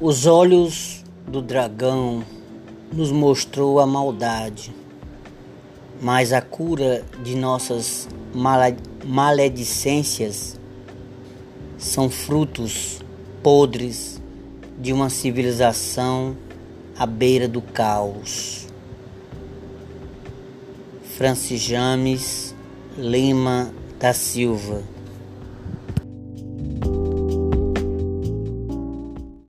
Os olhos do dragão nos mostrou a maldade, mas a cura de nossas maledicências são frutos podres de uma civilização à beira do caos. Francis James Lima da Silva